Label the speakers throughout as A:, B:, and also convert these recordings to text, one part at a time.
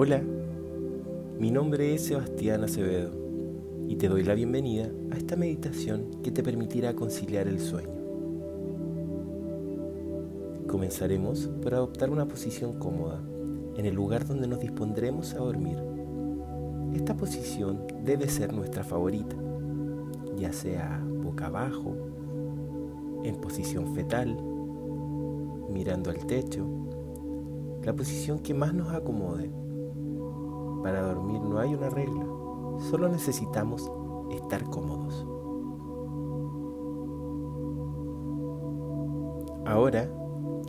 A: Hola, mi nombre es Sebastián Acevedo y te doy la bienvenida a esta meditación que te permitirá conciliar el sueño. Comenzaremos por adoptar una posición cómoda en el lugar donde nos dispondremos a dormir. Esta posición debe ser nuestra favorita, ya sea boca abajo, en posición fetal, mirando al techo, la posición que más nos acomode. Para dormir no hay una regla, solo necesitamos estar cómodos. Ahora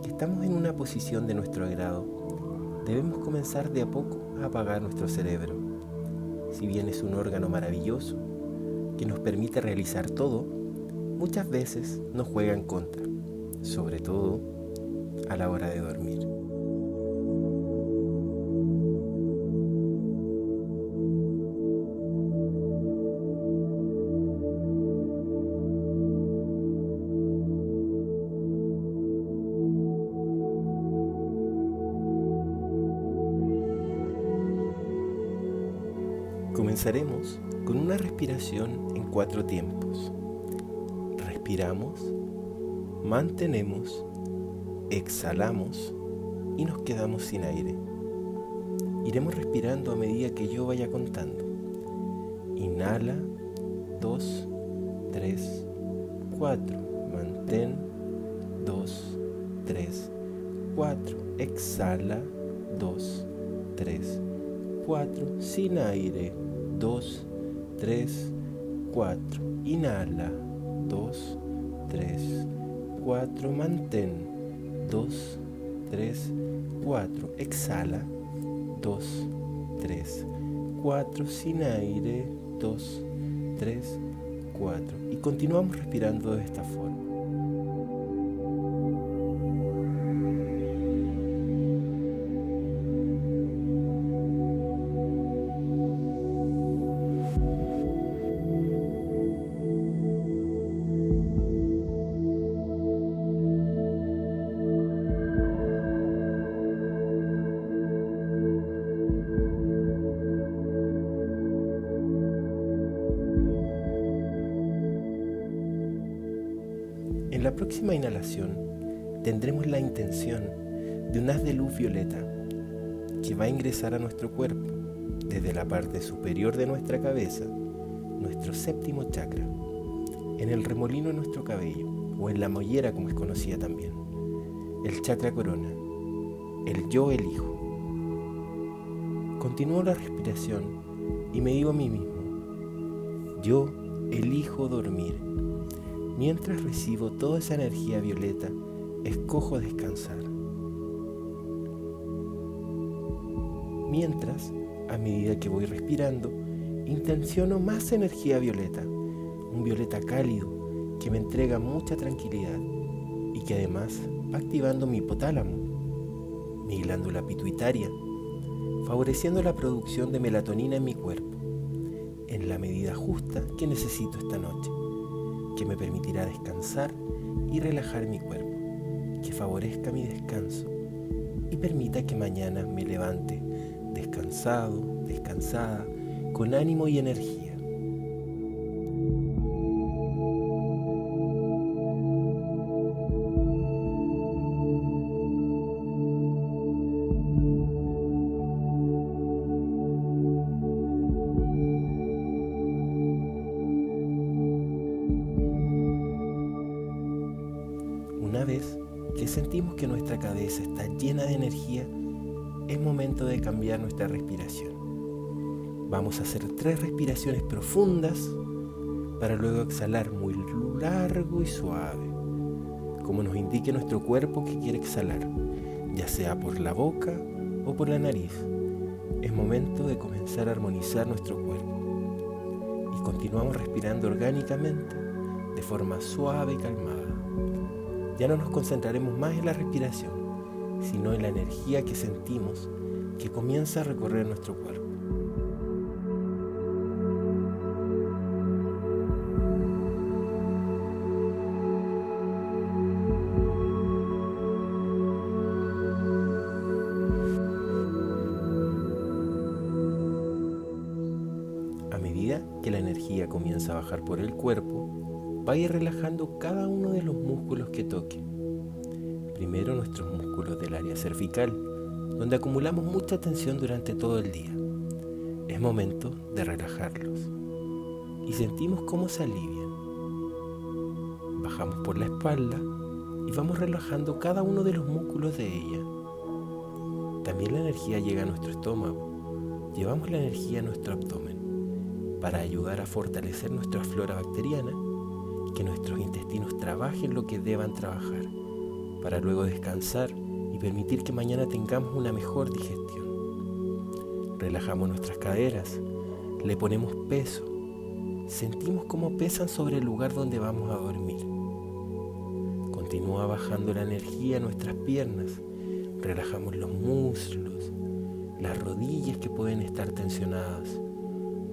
A: que estamos en una posición de nuestro agrado, debemos comenzar de a poco a apagar nuestro cerebro. Si bien es un órgano maravilloso que nos permite realizar todo, muchas veces nos juega en contra, sobre todo a la hora de dormir. Exhalamos y nos quedamos sin aire. Iremos respirando a medida que yo vaya contando. Inhala, 2, 3, 4. Mantén, 2, 3, 4. Exhala, 2, 3, 4. Sin aire, 2, 3, 4. Inhala, 2, 3, 4. Mantén. 2, 3, 4. Exhala. 2, 3, 4. Sin aire. 2, 3, 4. Y continuamos respirando de esta forma. Tendremos la intención de un haz de luz violeta que va a ingresar a nuestro cuerpo desde la parte superior de nuestra cabeza, nuestro séptimo chakra, en el remolino de nuestro cabello o en la mollera como es conocida también, el chakra corona, el yo elijo. Continúo la respiración y me digo a mí mismo, yo elijo dormir Mientras recibo toda esa energía violeta, escojo descansar. Mientras, a medida que voy respirando, intenciono más energía violeta, un violeta cálido que me entrega mucha tranquilidad y que además va activando mi hipotálamo, mi glándula pituitaria, favoreciendo la producción de melatonina en mi cuerpo, en la medida justa que necesito esta noche que me permitirá descansar y relajar mi cuerpo, que favorezca mi descanso y permita que mañana me levante descansado, descansada, con ánimo y energía. Profundas para luego exhalar muy largo y suave, como nos indique nuestro cuerpo que quiere exhalar, ya sea por la boca o por la nariz. Es momento de comenzar a armonizar nuestro cuerpo y continuamos respirando orgánicamente de forma suave y calmada. Ya no nos concentraremos más en la respiración, sino en la energía que sentimos que comienza a recorrer nuestro cuerpo. Cada uno de los músculos que toque. Primero nuestros músculos del área cervical, donde acumulamos mucha tensión durante todo el día. Es momento de relajarlos. Y sentimos cómo se alivian. Bajamos por la espalda y vamos relajando cada uno de los músculos de ella. También la energía llega a nuestro estómago. Llevamos la energía a nuestro abdomen para ayudar a fortalecer nuestra flora bacteriana, que nuestros intestinos trabajen lo que deban trabajar, para luego descansar y permitir que mañana tengamos una mejor digestión. Relajamos nuestras caderas, le ponemos peso, sentimos cómo pesan sobre el lugar donde vamos a dormir. Continúa bajando la energía a nuestras piernas, relajamos los muslos, las rodillas que pueden estar tensionadas,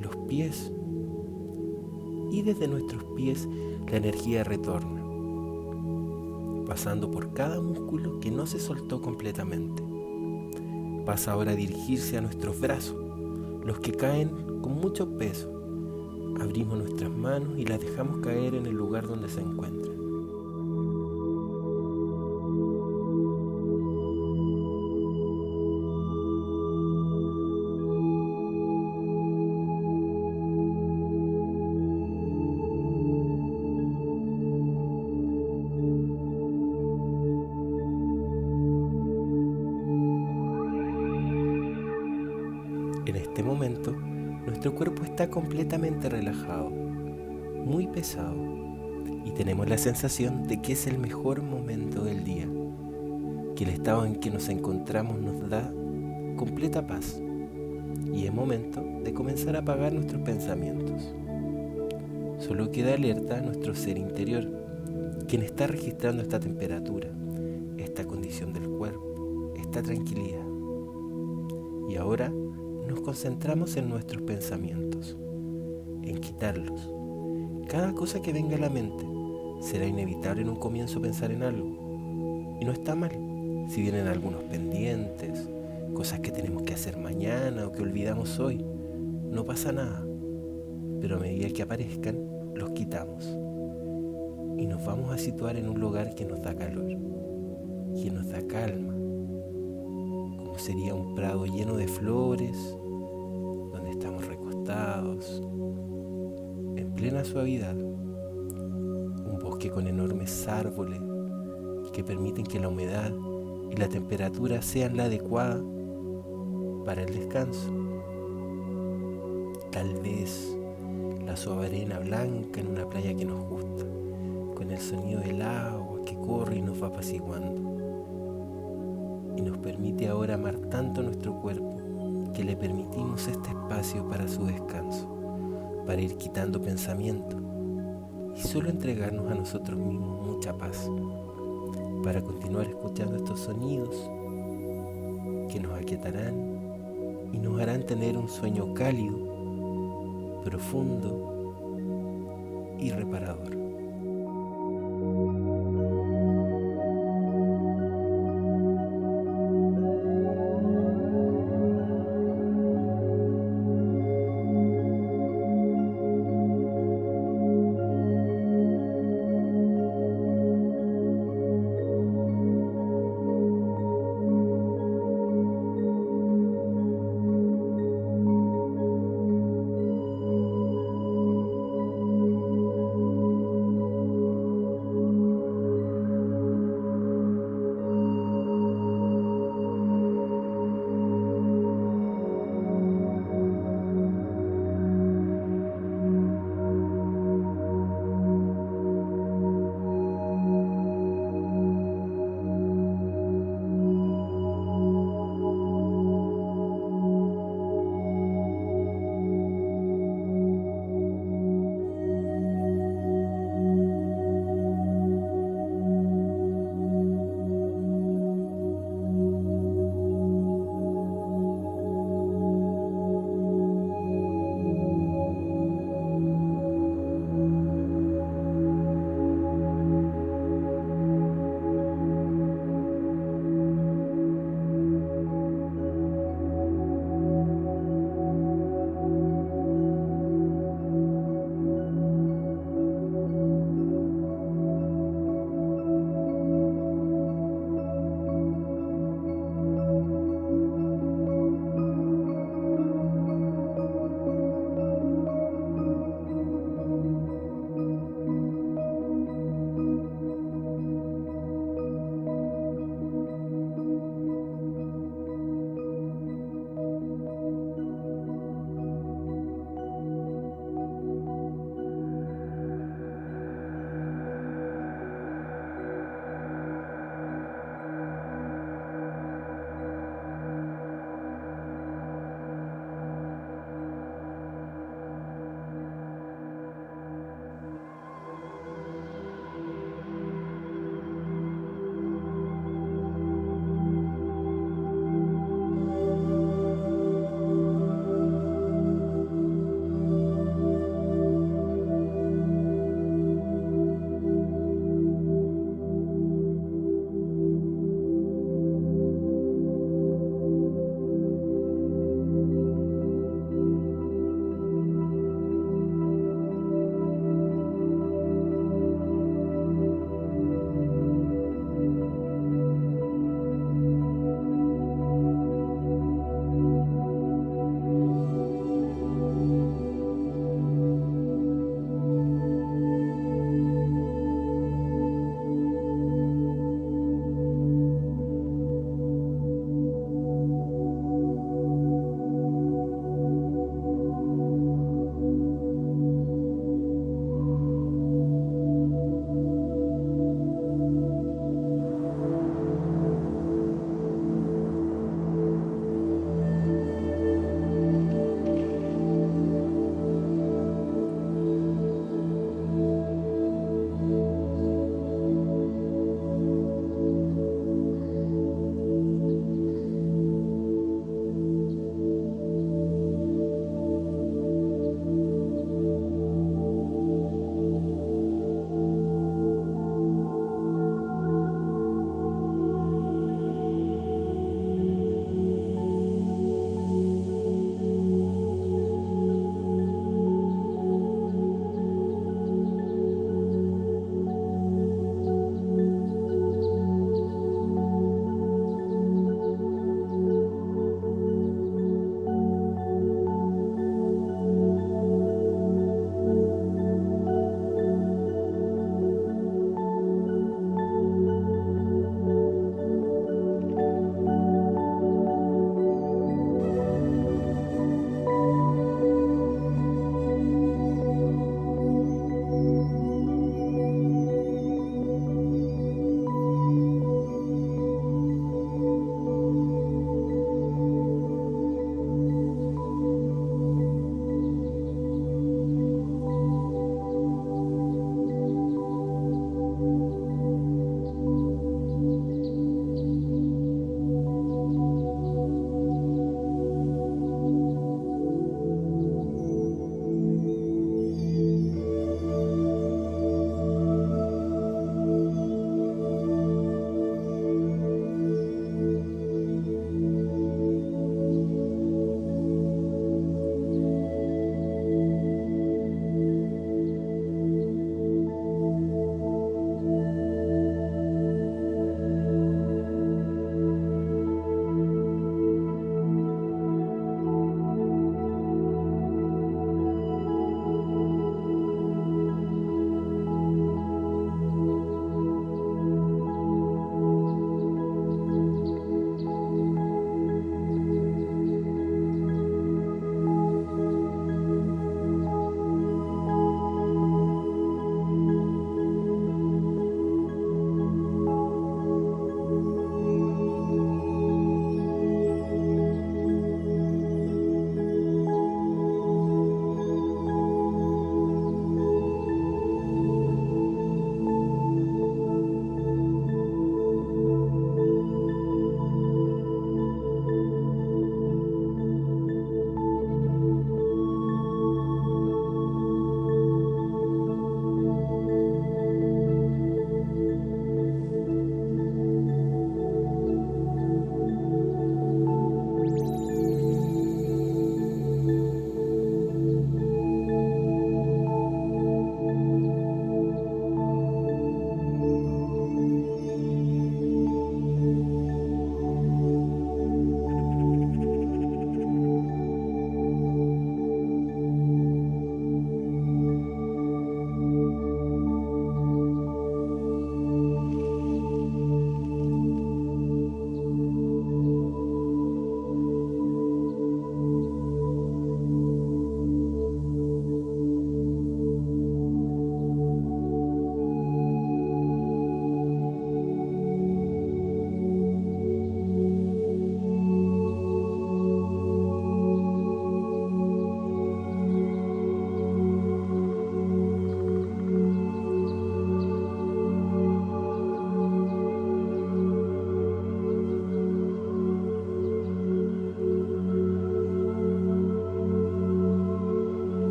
A: los pies y desde nuestros pies la energía retorna, pasando por cada músculo que no se soltó completamente. Pasa ahora a dirigirse a nuestros brazos, los que caen con mucho peso. Abrimos nuestras manos y las dejamos caer en el lugar donde se encuentran. De que es el mejor momento del día, que el estado en que nos encontramos nos da completa paz, y es momento de comenzar a apagar nuestros pensamientos. Solo queda alerta nuestro ser interior, quien está registrando esta temperatura, esta condición del cuerpo, esta tranquilidad. Y ahora nos concentramos en nuestros pensamientos, en quitarlos. Cada cosa que venga a la mente será inevitable en un comienzo pensar en algo. Y no está mal si vienen algunos pendientes, cosas que tenemos que hacer mañana o que olvidamos hoy. No pasa nada. Pero a medida que aparezcan, los quitamos. Y nos vamos a situar en un lugar que nos da calor, que nos da calma, como sería un prado lleno de flores, en plena suavidad, bosque con enormes árboles que permiten que la humedad y la temperatura sean la adecuada para el descanso. Tal vez la suave arena blanca en una playa que nos gusta, con el sonido del agua que corre y nos va apaciguando. Y nos permite ahora amar tanto nuestro cuerpo que le permitimos este espacio para su descanso, para ir quitando pensamiento y solo entregarnos a nosotros mismos mucha paz, para continuar escuchando estos sonidos que nos aquietarán y nos harán tener un sueño cálido, profundo y reparador.